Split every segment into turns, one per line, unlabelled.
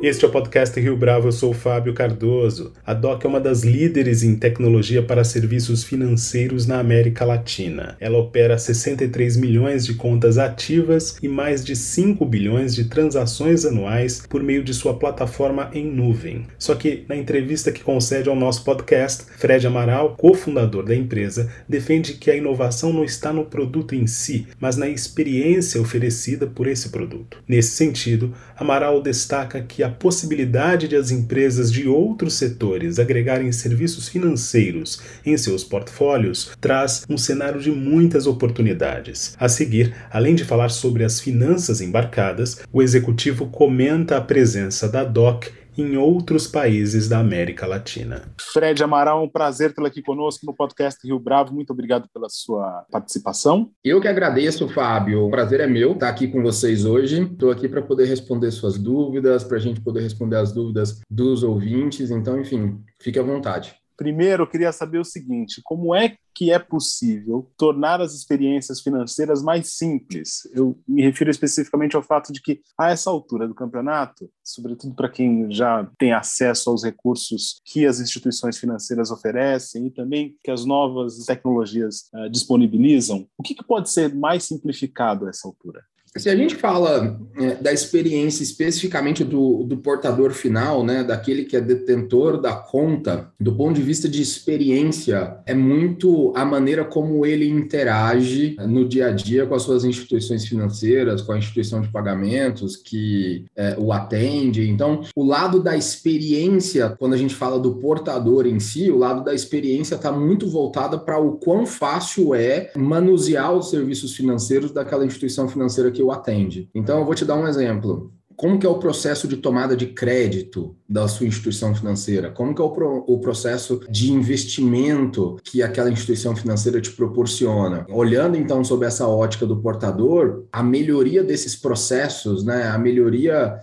Este é o podcast Rio Bravo, eu sou o Fábio Cardoso. A DOC é uma das líderes em tecnologia para serviços financeiros na América Latina. Ela opera 63 milhões de contas ativas e mais de 5 bilhões de transações anuais por meio de sua plataforma em nuvem. Só que, na entrevista que concede ao nosso podcast, Fred Amaral, cofundador da empresa, defende que a inovação não está no produto em si, mas na experiência oferecida por esse produto. Nesse sentido, Amaral destaca que a possibilidade de as empresas de outros setores agregarem serviços financeiros em seus portfólios traz um cenário de muitas oportunidades. A seguir, além de falar sobre as finanças embarcadas, o executivo comenta a presença da DOC em outros países da América Latina. Fred Amaral, um prazer tê-lo aqui conosco no podcast Rio Bravo. Muito obrigado pela sua participação.
Eu que agradeço, Fábio. O prazer é meu estar aqui com vocês hoje. Estou aqui para poder responder suas dúvidas, para a gente poder responder as dúvidas dos ouvintes. Então, enfim, fique à vontade.
Primeiro, eu queria saber o seguinte: como é que é possível tornar as experiências financeiras mais simples? Eu me refiro especificamente ao fato de que, a essa altura do campeonato, sobretudo para quem já tem acesso aos recursos que as instituições financeiras oferecem e também que as novas tecnologias uh, disponibilizam, o que, que pode ser mais simplificado a essa altura?
Se a gente fala é, da experiência especificamente do, do portador final, né, daquele que é detentor da conta, do ponto de vista de experiência, é muito a maneira como ele interage no dia a dia com as suas instituições financeiras, com a instituição de pagamentos que é, o atende. Então, o lado da experiência, quando a gente fala do portador em si, o lado da experiência está muito voltado para o quão fácil é manusear os serviços financeiros daquela instituição financeira que o atende. Então, eu vou te dar um exemplo como que é o processo de tomada de crédito da sua instituição financeira? Como que é o, pro, o, processo de investimento que aquela instituição financeira te proporciona? Olhando então sob essa ótica do portador, a melhoria desses processos, né, a melhoria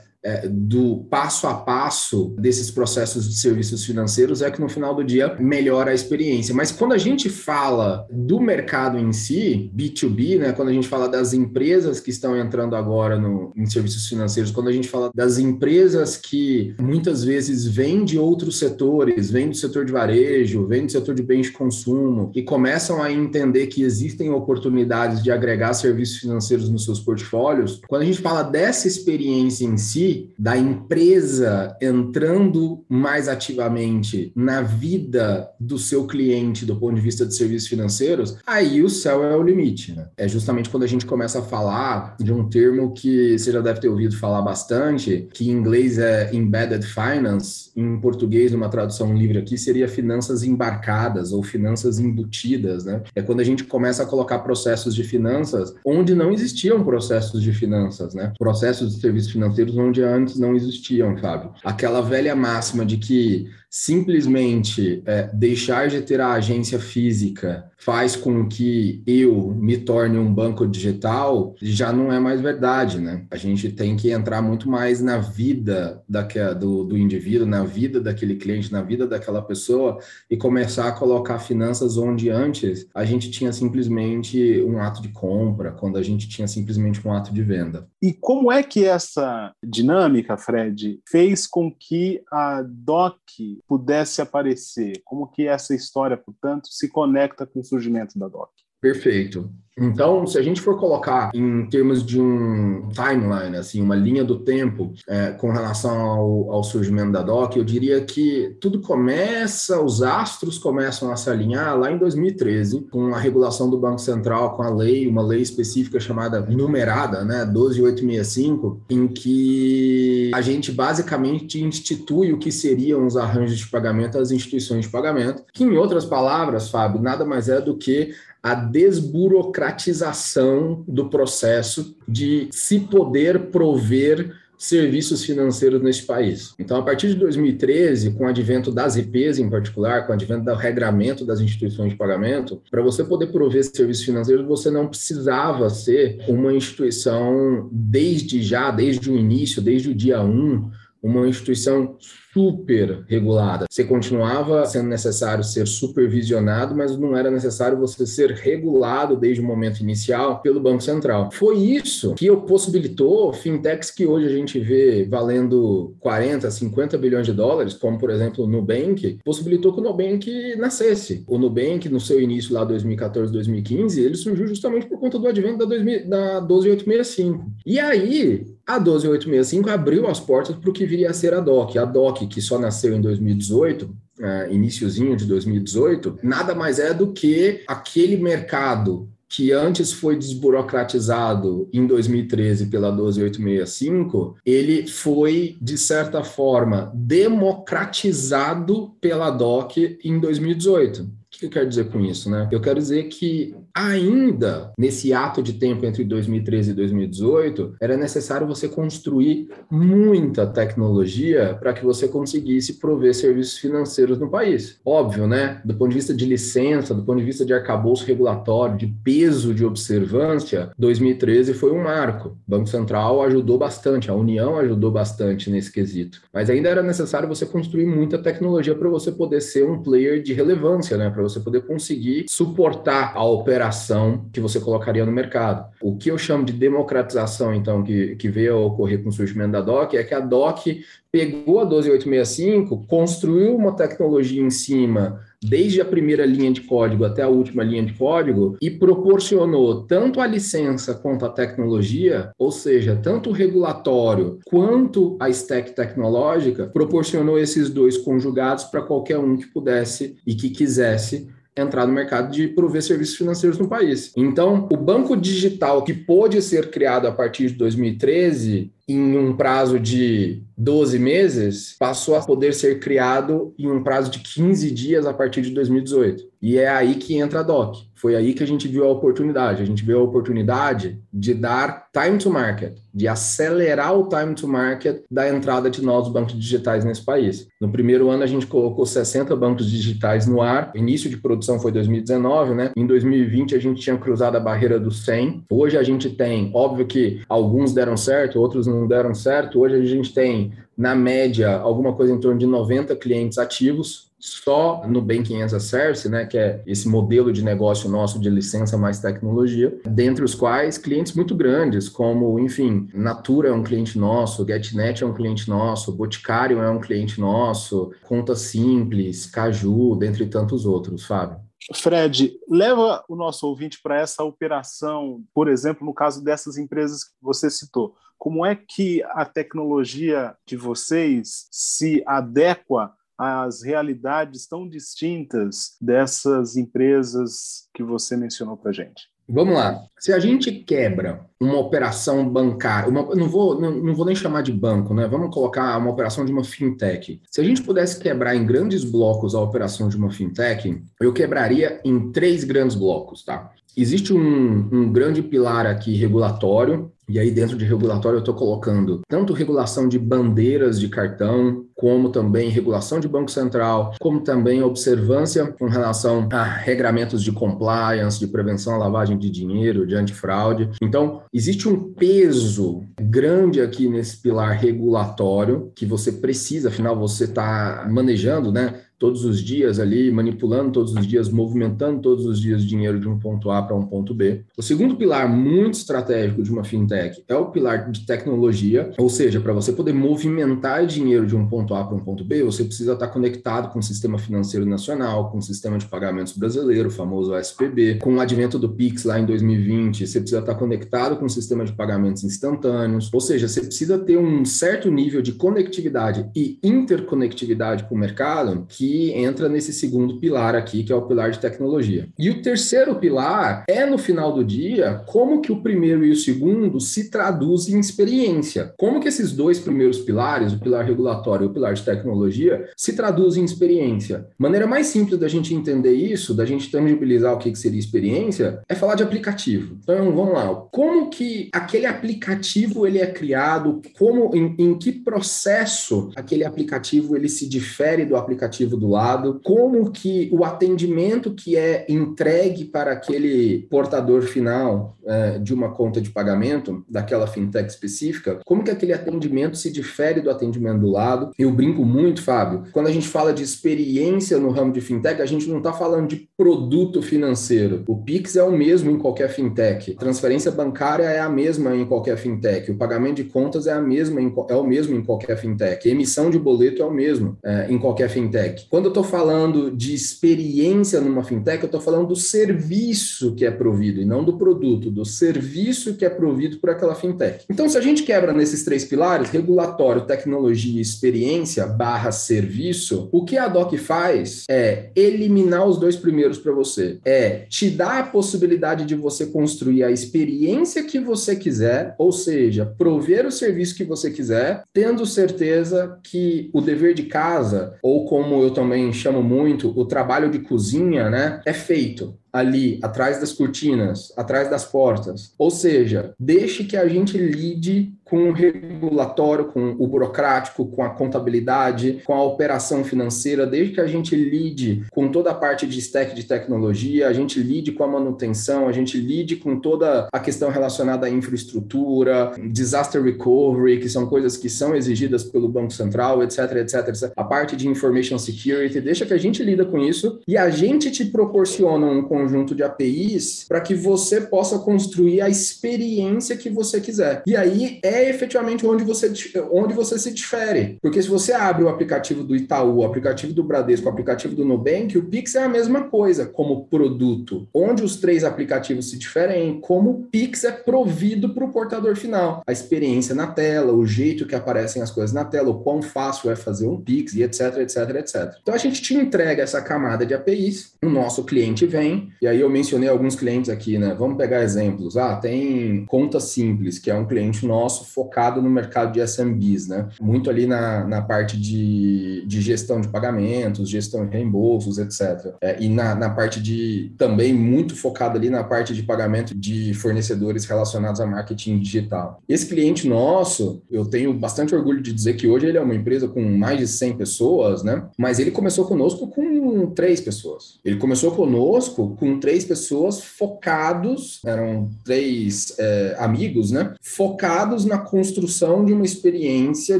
do passo a passo desses processos de serviços financeiros é que no final do dia melhora a experiência. Mas quando a gente fala do mercado em si, B2B, né, quando a gente fala das empresas que estão entrando agora no, em serviços financeiros, quando a gente fala das empresas que muitas vezes vêm de outros setores, vêm do setor de varejo, vêm do setor de bens de consumo e começam a entender que existem oportunidades de agregar serviços financeiros nos seus portfólios, quando a gente fala dessa experiência em si, da empresa entrando mais ativamente na vida do seu cliente do ponto de vista de serviços financeiros, aí o céu é o limite. Né? É justamente quando a gente começa a falar de um termo que você já deve ter ouvido falar bastante, que em inglês é embedded finance, em português, numa tradução livre aqui, seria finanças embarcadas ou finanças embutidas. Né? É quando a gente começa a colocar processos de finanças onde não existiam processos de finanças, né? processos de serviços financeiros onde antes não existiam, Fábio. Aquela velha máxima de que simplesmente é, deixar de ter a agência física faz com que eu me torne um banco digital, já não é mais verdade, né? A gente tem que entrar muito mais na vida daquela, do, do indivíduo, na vida daquele cliente, na vida daquela pessoa e começar a colocar finanças onde antes a gente tinha simplesmente um ato de compra, quando a gente tinha simplesmente um ato de venda.
E como é que essa dinâmica, Fred, fez com que a DOC pudesse aparecer? Como que essa história, portanto, se conecta com o surgimento da DOC?
Perfeito. Então, se a gente for colocar em termos de um timeline, assim, uma linha do tempo é, com relação ao, ao, surgimento da DOC, eu diria que tudo começa, os astros começam a se alinhar lá em 2013, com a regulação do Banco Central, com a lei, uma lei específica chamada numerada, né, 12865, em que a gente basicamente institui o que seriam os arranjos de pagamento às instituições de pagamento, que em outras palavras, Fábio, nada mais é do que a desburocratização do processo de se poder prover serviços financeiros nesse país. Então, a partir de 2013, com o advento das IPs em particular, com o advento do regramento das instituições de pagamento, para você poder prover serviços financeiros, você não precisava ser uma instituição desde já, desde o início, desde o dia 1, uma instituição super regulada. Você continuava sendo necessário ser supervisionado, mas não era necessário você ser regulado desde o momento inicial pelo Banco Central. Foi isso que possibilitou fintechs que hoje a gente vê valendo 40, 50 bilhões de dólares, como por exemplo o Nubank, possibilitou que o Nubank nascesse. O Nubank, no seu início lá 2014, 2015, ele surgiu justamente por conta do advento da, 2000, da 12865. E aí, a 12865 abriu as portas para o que viria a ser a DOC. A DOC, que só nasceu em 2018, uh, iníciozinho de 2018, nada mais é do que aquele mercado que antes foi desburocratizado em 2013 pela 12865, ele foi, de certa forma, democratizado pela DOC em 2018. O que eu quero dizer com isso, né? Eu quero dizer que ainda nesse ato de tempo entre 2013 e 2018, era necessário você construir muita tecnologia para que você conseguisse prover serviços financeiros no país. Óbvio, né? Do ponto de vista de licença, do ponto de vista de arcabouço regulatório, de peso de observância, 2013 foi um marco. O Banco Central ajudou bastante, a União ajudou bastante nesse quesito. Mas ainda era necessário você construir muita tecnologia para você poder ser um player de relevância, né? Para você poder conseguir suportar a operação operação que você colocaria no mercado. O que eu chamo de democratização, então, que, que veio a ocorrer com o surgimento da DOC, é que a DOC pegou a 12865, construiu uma tecnologia em cima, desde a primeira linha de código até a última linha de código, e proporcionou tanto a licença quanto a tecnologia, ou seja, tanto o regulatório quanto a stack tecnológica, proporcionou esses dois conjugados para qualquer um que pudesse e que quisesse entrar no mercado de prover serviços financeiros no país. Então, o banco digital que pôde ser criado a partir de 2013 em um prazo de 12 meses, passou a poder ser criado em um prazo de 15 dias a partir de 2018. E é aí que entra a DOC. Foi aí que a gente viu a oportunidade. A gente viu a oportunidade de dar time to market, de acelerar o time to market da entrada de novos bancos digitais nesse país. No primeiro ano, a gente colocou 60 bancos digitais no ar. O início de produção foi 2019, né? Em 2020, a gente tinha cruzado a barreira dos 100. Hoje, a gente tem, óbvio que alguns deram certo, outros não deram certo. Hoje, a gente tem na média, alguma coisa em torno de 90 clientes ativos, só no Banking as a Service, né, que é esse modelo de negócio nosso de licença mais tecnologia, dentre os quais clientes muito grandes, como, enfim, Natura é um cliente nosso, GetNet é um cliente nosso, Boticário é um cliente nosso, Conta Simples, Caju, dentre tantos outros, Fábio.
Fred, leva o nosso ouvinte para essa operação, por exemplo, no caso dessas empresas que você citou. Como é que a tecnologia de vocês se adequa às realidades tão distintas dessas empresas que você mencionou para gente?
Vamos lá. Se a gente quebra uma operação bancária, uma, não, vou, não, não, vou nem chamar de banco, né? Vamos colocar uma operação de uma fintech. Se a gente pudesse quebrar em grandes blocos a operação de uma fintech, eu quebraria em três grandes blocos, tá? Existe um, um grande pilar aqui regulatório, e aí, dentro de regulatório, eu estou colocando tanto regulação de bandeiras de cartão, como também regulação de Banco Central, como também observância com relação a regramentos de compliance, de prevenção à lavagem de dinheiro, de antifraude. Então, existe um peso grande aqui nesse pilar regulatório que você precisa, afinal, você está manejando, né? Todos os dias ali, manipulando todos os dias, movimentando todos os dias dinheiro de um ponto A para um ponto B. O segundo pilar muito estratégico de uma fintech é o pilar de tecnologia, ou seja, para você poder movimentar dinheiro de um ponto A para um ponto B, você precisa estar conectado com o sistema financeiro nacional, com o sistema de pagamentos brasileiro, o famoso SPB, com o advento do Pix lá em 2020, você precisa estar conectado com o sistema de pagamentos instantâneos, ou seja, você precisa ter um certo nível de conectividade e interconectividade com o mercado que que entra nesse segundo pilar aqui, que é o pilar de tecnologia. E o terceiro pilar é, no final do dia, como que o primeiro e o segundo se traduzem em experiência. Como que esses dois primeiros pilares, o pilar regulatório e o pilar de tecnologia, se traduzem em experiência. Maneira mais simples da gente entender isso, da gente tangibilizar o que, seria experiência, é falar de aplicativo. Então, vamos lá. Como que aquele aplicativo ele é criado, como em, em que processo aquele aplicativo ele se difere do aplicativo do lado, como que o atendimento que é entregue para aquele portador final é, de uma conta de pagamento, daquela fintech específica, como que aquele atendimento se difere do atendimento do lado. Eu brinco muito, Fábio, quando a gente fala de experiência no ramo de fintech, a gente não está falando de produto financeiro. O Pix é o mesmo em qualquer fintech, transferência bancária é a mesma em qualquer fintech, o pagamento de contas é a mesma em, é o mesmo em qualquer fintech, emissão de boleto é o mesmo é, em qualquer fintech. Quando eu estou falando de experiência numa fintech, eu estou falando do serviço que é provido e não do produto, do serviço que é provido por aquela fintech. Então, se a gente quebra nesses três pilares, regulatório, tecnologia e experiência barra serviço, o que a DOC faz é eliminar os dois primeiros para você. É te dar a possibilidade de você construir a experiência que você quiser, ou seja, prover o serviço que você quiser, tendo certeza que o dever de casa, ou como eu também chamo muito, o trabalho de cozinha, né, é feito ali atrás das cortinas, atrás das portas. Ou seja, deixe que a gente lide com o regulatório, com o burocrático, com a contabilidade, com a operação financeira, desde que a gente lide com toda a parte de stack de tecnologia, a gente lide com a manutenção, a gente lide com toda a questão relacionada à infraestrutura, disaster recovery, que são coisas que são exigidas pelo Banco Central, etc, etc, etc. A parte de information security, deixa que a gente lida com isso e a gente te proporciona um conjunto de APIs para que você possa construir a experiência que você quiser. E aí é efetivamente onde você, onde você se difere. Porque se você abre o aplicativo do Itaú, o aplicativo do Bradesco, o aplicativo do Nubank, o Pix é a mesma coisa como produto. Onde os três aplicativos se diferem, como o Pix é provido para o portador final. A experiência na tela, o jeito que aparecem as coisas na tela, o quão fácil é fazer um Pix e etc, etc, etc. Então a gente te entrega essa camada de APIs, o nosso cliente vem, e aí eu mencionei alguns clientes aqui, né? Vamos pegar exemplos. Ah, tem Conta Simples, que é um cliente nosso focado no mercado de SMBs, né? Muito ali na, na parte de, de gestão de pagamentos, gestão de reembolsos, etc. É, e na, na parte de também muito focado ali na parte de pagamento de fornecedores relacionados a marketing digital. Esse cliente nosso, eu tenho bastante orgulho de dizer que hoje ele é uma empresa com mais de 100 pessoas, né? Mas ele começou conosco com três pessoas. Ele começou conosco com três pessoas focados, eram três é, amigos, né? Focados na construção de uma experiência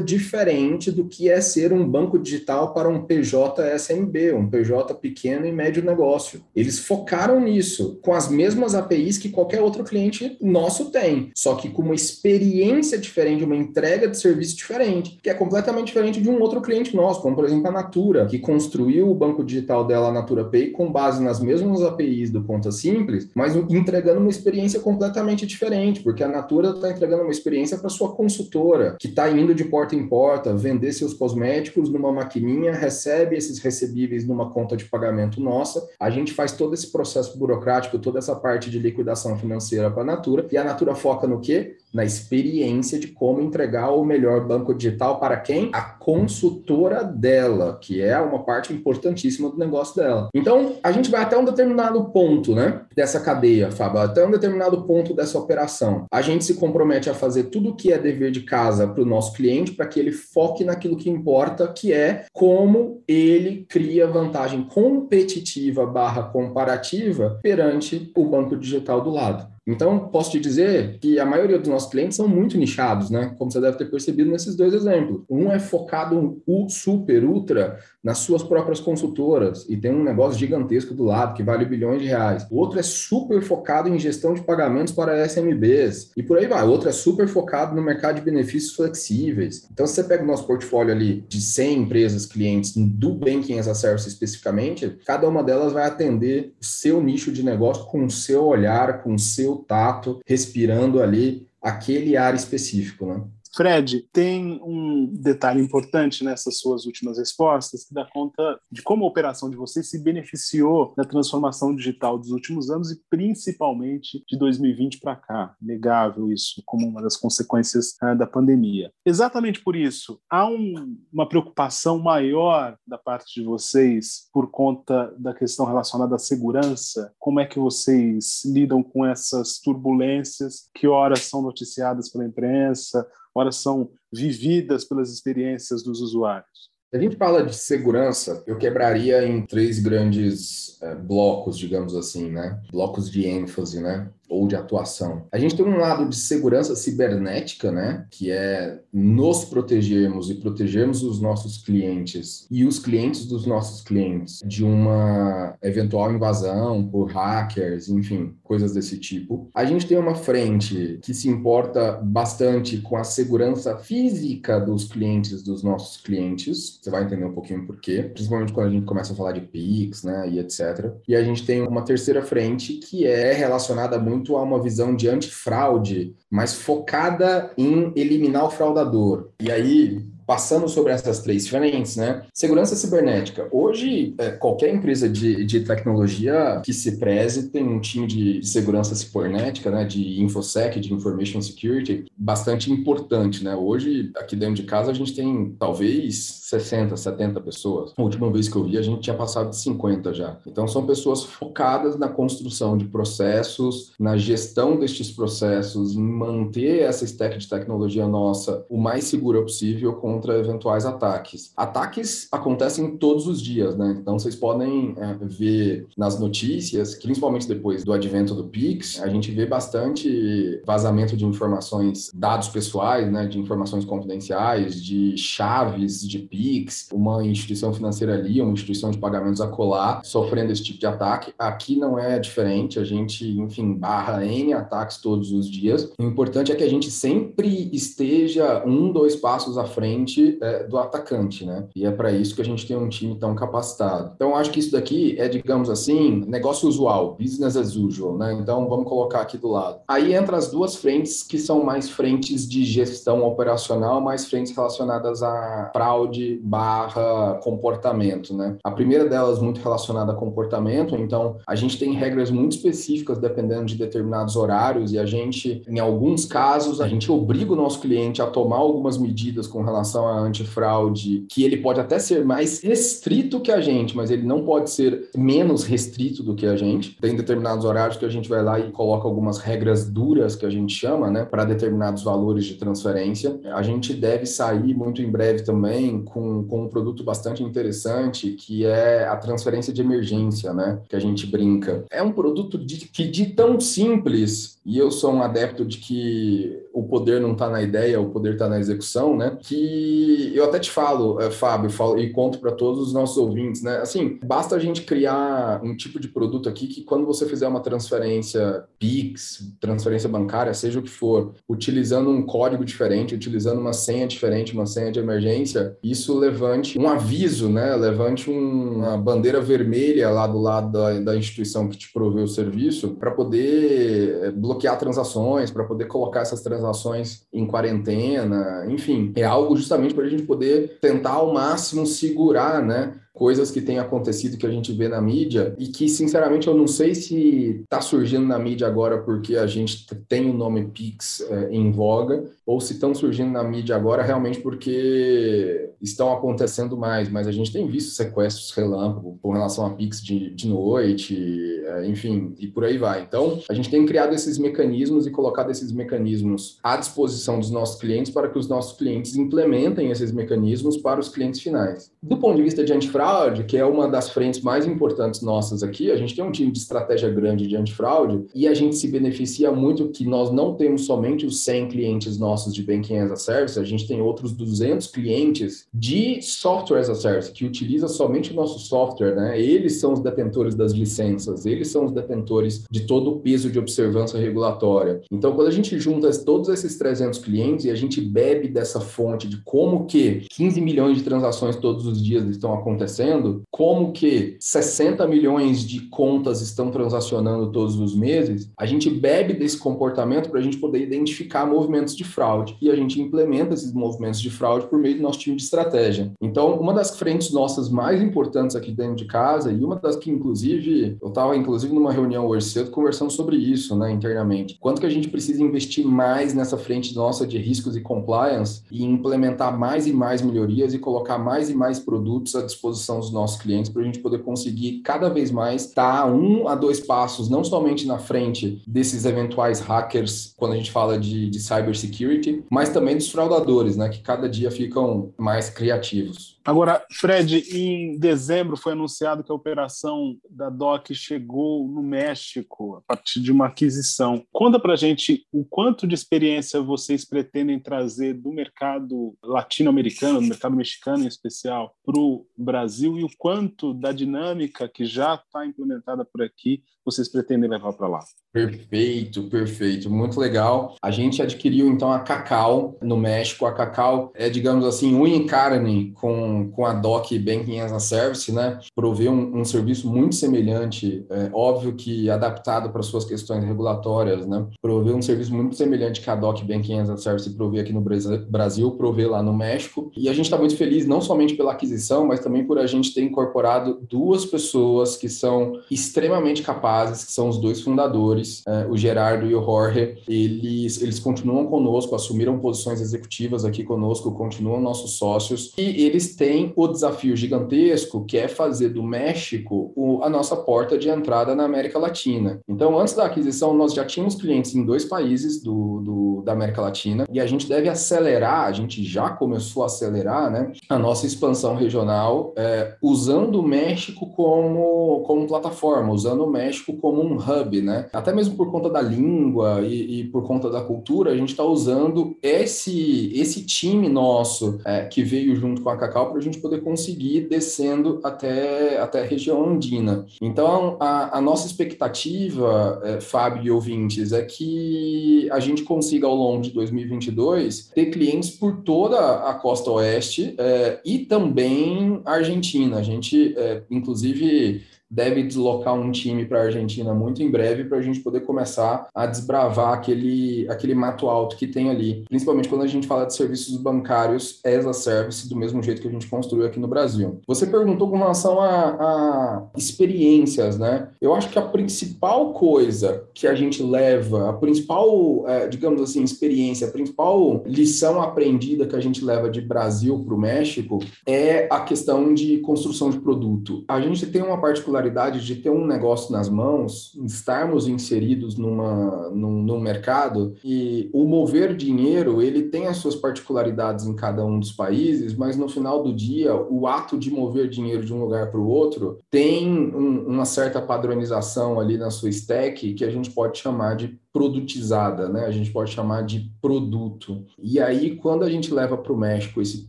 diferente do que é ser um banco digital para um PJ SMB, um PJ pequeno e médio negócio. Eles focaram nisso, com as mesmas APIs que qualquer outro cliente nosso tem, só que com uma experiência diferente, uma entrega de serviço diferente, que é completamente diferente de um outro cliente nosso, como por exemplo a Natura, que construiu o banco digital dela, a Natura Pay, com base nas mesmas APIs do Conta Simples, mas entregando uma experiência completamente diferente, porque a Natura está entregando uma experiência para sua consultora, que está indo de porta em porta vender seus cosméticos numa maquininha, recebe esses recebíveis numa conta de pagamento nossa. A gente faz todo esse processo burocrático, toda essa parte de liquidação financeira para a Natura, e a Natura foca no quê? Na experiência de como entregar o melhor banco digital para quem? A consultora dela, que é uma parte importantíssima do negócio dela. Então, a gente vai até um determinado ponto, né, dessa cadeia, Fábio, até um determinado ponto dessa operação. A gente se compromete a fazer tudo que é dever de casa para o nosso cliente, para que ele foque naquilo que importa, que é como ele cria vantagem competitiva barra comparativa perante o banco digital do lado. Então, posso te dizer que a maioria dos nossos clientes são muito nichados, né? Como você deve ter percebido nesses dois exemplos. Um é focado super, ultra nas suas próprias consultoras e tem um negócio gigantesco do lado que vale bilhões de reais. O outro é super focado em gestão de pagamentos para SMBs e por aí vai. O outro é super focado no mercado de benefícios flexíveis. Então, se você pega o nosso portfólio ali de 100 empresas clientes do Banking as a Service especificamente, cada uma delas vai atender o seu nicho de negócio com o seu olhar, com o seu tato, respirando ali aquele ar específico, né?
Fred, tem um detalhe importante nessas suas últimas respostas que dá conta de como a operação de vocês se beneficiou da transformação digital dos últimos anos e principalmente de 2020 para cá. Negável isso como uma das consequências uh, da pandemia. Exatamente por isso, há um, uma preocupação maior da parte de vocês por conta da questão relacionada à segurança. Como é que vocês lidam com essas turbulências que horas são noticiadas pela imprensa? Ora são vividas pelas experiências dos usuários?
Se a gente fala de segurança, eu quebraria em três grandes é, blocos, digamos assim, né? Blocos de ênfase, né? Ou de atuação. A gente tem um lado de segurança cibernética, né, que é nos protegermos e protegermos os nossos clientes e os clientes dos nossos clientes de uma eventual invasão por hackers, enfim, coisas desse tipo. A gente tem uma frente que se importa bastante com a segurança física dos clientes dos nossos clientes. Você vai entender um pouquinho por quê, principalmente quando a gente começa a falar de Pix, né, e etc. E a gente tem uma terceira frente que é relacionada muito muito a uma visão de antifraude, mas focada em eliminar o fraudador. E aí, passando sobre essas três frentes, né? Segurança cibernética. Hoje, é, qualquer empresa de, de tecnologia que se preze tem um time de, segurança cibernética, né? De InfoSec, de Information Security, bastante importante, né? Hoje, aqui dentro de casa, a gente tem talvez 60, 70 pessoas. A última vez que eu vi, a gente tinha passado de 50 já. Então, são pessoas focadas na construção de processos, na gestão destes processos, em manter essa stack de tecnologia nossa o mais segura possível com contra eventuais ataques. Ataques acontecem todos os dias, né? Então vocês podem é, ver nas notícias, principalmente depois do advento do Pix, a gente vê bastante vazamento de informações, dados pessoais, né? De informações confidenciais, de chaves de Pix, uma instituição financeira ali, uma instituição de pagamentos a colar, sofrendo esse tipo de ataque. Aqui não é diferente, a gente, enfim, barra N ataques todos os dias. O importante é que a gente sempre esteja um, dois passos à frente frente é, do atacante, né? E é para isso que a gente tem um time tão capacitado. Então, acho que isso daqui é, digamos assim, negócio usual, business as usual, né? Então, vamos colocar aqui do lado. Aí entra as duas frentes que são mais frentes de gestão operacional, mais frentes relacionadas a fraude barra comportamento, né? A primeira delas muito relacionada a comportamento, então a gente tem regras muito específicas dependendo de determinados horários e a gente, em alguns casos, a gente obriga o nosso cliente a tomar algumas medidas com relação relação à antifraude, que ele pode até ser mais restrito que a gente, mas ele não pode ser menos restrito do que a gente. Tem determinados horários que a gente vai lá e coloca algumas regras duras que a gente chama, né, para determinados valores de transferência. A gente deve sair muito em breve também com, com um produto bastante interessante que é a transferência de emergência, né, que a gente brinca. É um produto de, que de tão simples, e eu sou um adepto de que o poder não está na ideia, o poder está na execução, né, que eu até te falo, eh, Fábio, falo, e conto para todos os nossos ouvintes, né? Assim, basta a gente criar um tipo de produto aqui que quando você fizer uma transferência Pix, transferência bancária, seja o que for, utilizando um código diferente, utilizando uma senha diferente, uma senha de emergência, isso levante um aviso, né? Levante uma bandeira vermelha lá do lado da, da instituição que te proveu o serviço para poder eh, bloquear transações, para poder colocar essas transações em quarentena, enfim, é algo justamente para a gente poder tentar ao máximo segurar, né? Coisas que têm acontecido que a gente vê na mídia e que, sinceramente, eu não sei se está surgindo na mídia agora porque a gente tem o nome Pix é, em voga ou se estão surgindo na mídia agora realmente porque estão acontecendo mais, mas a gente tem visto sequestros relâmpago com relação a Pix de, de noite, é, enfim, e por aí vai. Então, a gente tem criado esses mecanismos e colocado esses mecanismos à disposição dos nossos clientes para que os nossos clientes implementem esses mecanismos para os clientes finais. Do ponto de vista de antifraude, antifraude, que é uma das frentes mais importantes nossas aqui, a gente tem um time de estratégia grande de antifraude e a gente se beneficia muito que nós não temos somente os 100 clientes nossos de Banking as a Service, a gente tem outros 200 clientes de Software as a Service, que utiliza somente o nosso software, né? Eles são os detentores das licenças, eles são os detentores de todo o peso de observância regulatória. Então, quando a gente junta todos esses 300 clientes e a gente bebe dessa fonte de como que 15 milhões de transações todos os dias estão acontecendo, acontecendo, como que 60 milhões de contas estão transacionando todos os meses, a gente bebe desse comportamento para a gente poder identificar movimentos de fraude e a gente implementa esses movimentos de fraude por meio do nosso time de estratégia. Então, uma das frentes nossas mais importantes aqui dentro de casa e uma das que, inclusive, eu estava inclusive numa reunião hoje cedo conversando sobre isso, né, internamente. Quanto que a gente precisa investir mais nessa frente nossa de riscos e compliance e implementar mais e mais melhorias e colocar mais e mais produtos à disposição são os nossos clientes para a gente poder conseguir cada vez mais estar tá um a dois passos, não somente na frente desses eventuais hackers, quando a gente fala de, de cybersecurity, mas também dos fraudadores, né, que cada dia ficam mais criativos.
Agora, Fred, em dezembro foi anunciado que a operação da DOC chegou no México a partir de uma aquisição. Conta para gente o quanto de experiência vocês pretendem trazer do mercado latino-americano, do mercado mexicano em especial, para o Brasil e o quanto da dinâmica que já está implementada por aqui vocês pretendem levar para lá.
Perfeito, perfeito, muito legal. A gente adquiriu então a Cacau no México. A Cacau é, digamos assim, unha em carne com, com a DOC Banking as a Service, né? Provê um, um serviço muito semelhante, é, óbvio que adaptado para suas questões regulatórias, né? Provê um serviço muito semelhante que a DOC Banking as a Service provê aqui no Brasil, provê lá no México. E a gente está muito feliz, não somente pela aquisição, mas também por a gente ter incorporado duas pessoas que são extremamente capazes, que são os dois fundadores é, o Gerardo e o Jorge, eles, eles continuam conosco, assumiram posições executivas aqui conosco, continuam nossos sócios, e eles têm o desafio gigantesco que é fazer do México o, a nossa porta de entrada na América Latina. Então, antes da aquisição, nós já tínhamos clientes em dois países do, do da América Latina, e a gente deve acelerar, a gente já começou a acelerar, né, a nossa expansão regional, é, usando o México como, como plataforma, usando o México como um hub, né? Até mesmo por conta da língua e, e por conta da cultura, a gente está usando esse, esse time nosso é, que veio junto com a Cacau para a gente poder conseguir descendo até, até a região andina. Então, a, a nossa expectativa, é, Fábio e ouvintes, é que a gente consiga, ao longo de 2022, ter clientes por toda a costa oeste é, e também a Argentina. A gente, é, inclusive, deve deslocar um time para a Argentina muito em breve para a gente poder começar a desbravar aquele, aquele mato alto que tem ali, principalmente quando a gente fala de serviços bancários as a service, do mesmo jeito que a gente construiu aqui no Brasil. Você perguntou com relação a, a experiências, né? Eu acho que a principal coisa que a gente leva, a principal, é, digamos assim, experiência, a principal lição aprendida que a gente leva de Brasil para o México é a questão de construção de produto. A gente tem uma particularidade particularidade de ter um negócio nas mãos, estarmos inseridos numa, num, num mercado e o mover dinheiro, ele tem as suas particularidades em cada um dos países, mas no final do dia, o ato de mover dinheiro de um lugar para o outro tem um, uma certa padronização ali na sua stack que a gente pode chamar de produtizada, né? A gente pode chamar de produto. E aí, quando a gente leva para o México esse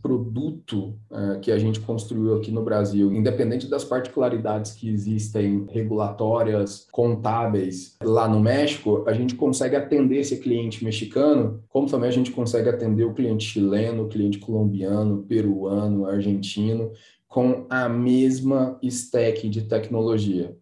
produto é, que a gente construiu aqui no Brasil, independente das particularidades que existem regulatórias, contábeis lá no México, a gente consegue atender esse cliente mexicano, como também a gente consegue atender o cliente chileno, o cliente colombiano, peruano, argentino, com a mesma stack de tecnologia.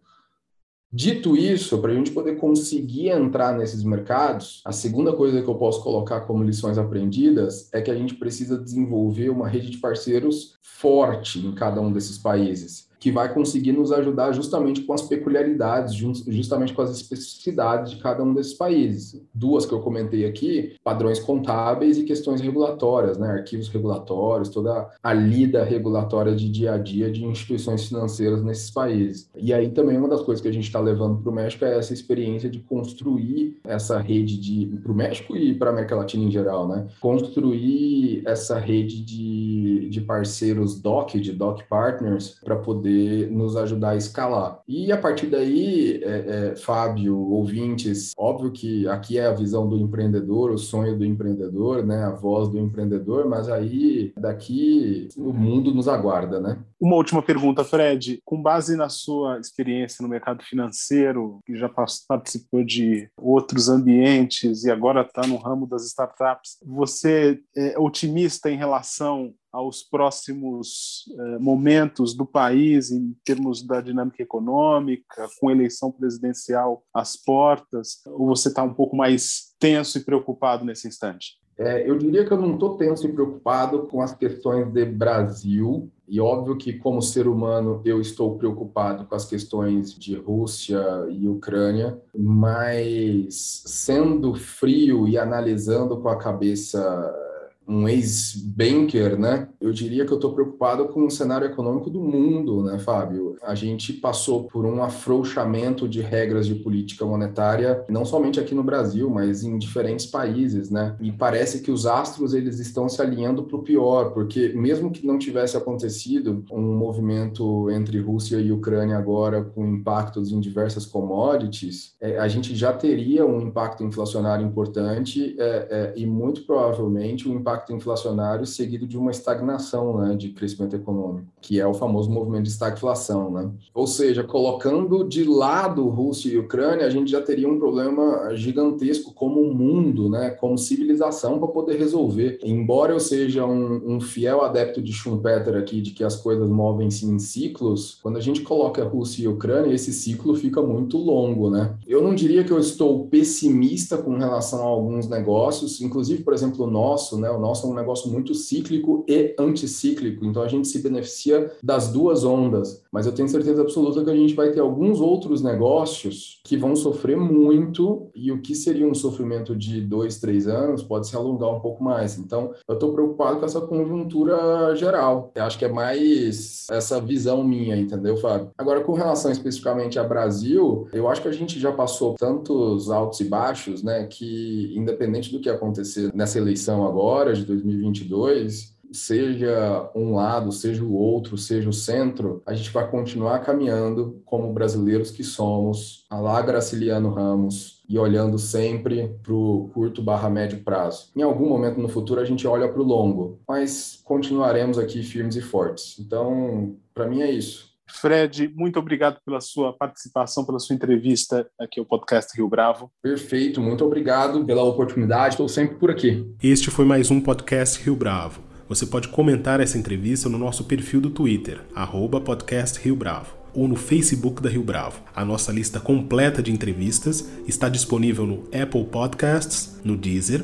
Dito isso, para a gente poder conseguir entrar nesses mercados, a segunda coisa que eu posso colocar como lições aprendidas é que a gente precisa desenvolver uma rede de parceiros forte em cada um desses países que vai conseguir nos ajudar justamente com as peculiaridades, justamente com as especificidades de cada um desses países. Duas que eu comentei aqui, padrões contábeis e questões regulatórias, né? arquivos regulatórios, toda a lida regulatória de dia a dia de instituições financeiras nesses países. E aí também uma das coisas que a gente está levando para o México é essa experiência de construir essa rede de para o México e para a América Latina em geral, né? Construir essa rede de, de parceiros DOC, de DOC Partners, para poder poder nos ajudar a escalar. E a partir daí, é, é, Fábio, ouvintes, óbvio que aqui é a visão do empreendedor, o sonho do empreendedor, né, a voz do empreendedor, mas aí daqui o mundo nos aguarda, né?
Uma última pergunta, Fred. Com base na sua experiência no mercado financeiro, que já participou de outros ambientes e agora está no ramo das startups, você é otimista em relação aos próximos eh, momentos do país em termos da dinâmica econômica, com eleição presidencial às portas, ou você está um pouco mais tenso e preocupado nesse instante?
É, eu diria que eu não estou tenso e preocupado com as questões de Brasil, e óbvio que, como ser humano, eu estou preocupado com as questões de Rússia e Ucrânia, mas sendo frio e analisando com a cabeça um ex-banker, né? Eu diria que eu estou preocupado com o cenário econômico do mundo, né, Fábio? A gente passou por um afrouxamento de regras de política monetária, não somente aqui no Brasil, mas em diferentes países, né? E parece que os astros eles estão se alinhando para o pior, porque mesmo que não tivesse acontecido um movimento entre Rússia e Ucrânia agora com impactos em diversas commodities, é, a gente já teria um impacto inflacionário importante é, é, e muito provavelmente um impacto inflacionário seguido de uma estagnação né, de crescimento econômico, que é o famoso movimento de estagflação. Né? Ou seja, colocando de lado Rússia e Ucrânia, a gente já teria um problema gigantesco como mundo, né, como civilização para poder resolver. Embora eu seja um, um fiel adepto de Schumpeter aqui, de que as coisas movem-se em ciclos, quando a gente coloca Rússia e Ucrânia, esse ciclo fica muito longo, né? Eu não diria que eu estou pessimista com relação a alguns negócios, inclusive, por exemplo, o nosso, né? O nosso é um negócio muito cíclico e anticíclico, então a gente se beneficia das duas ondas, mas eu tenho certeza absoluta que a gente vai ter alguns outros negócios que vão sofrer muito e o que seria um sofrimento de dois, três anos pode se alongar um pouco mais. Então, eu estou preocupado com essa conjuntura geral. Eu acho que é mais essa visão minha, entendeu, Fábio? Agora, com relação especificamente a Brasil, eu acho que a gente já passou tantos altos e baixos, né, que independente do que acontecer nessa eleição agora de 2022, seja um lado, seja o outro, seja o centro, a gente vai continuar caminhando como brasileiros que somos, a lá Graciliano Ramos, e olhando sempre para o curto barra médio prazo. Em algum momento no futuro a gente olha para o longo, mas continuaremos aqui firmes e fortes. Então, para mim é isso.
Fred, muito obrigado pela sua participação, pela sua entrevista aqui ao podcast Rio Bravo.
Perfeito, muito obrigado pela oportunidade, estou sempre por aqui.
Este foi mais um podcast Rio Bravo. Você pode comentar essa entrevista no nosso perfil do Twitter, arroba podcast Rio Bravo, ou no Facebook da Rio Bravo. A nossa lista completa de entrevistas está disponível no Apple Podcasts, no Deezer,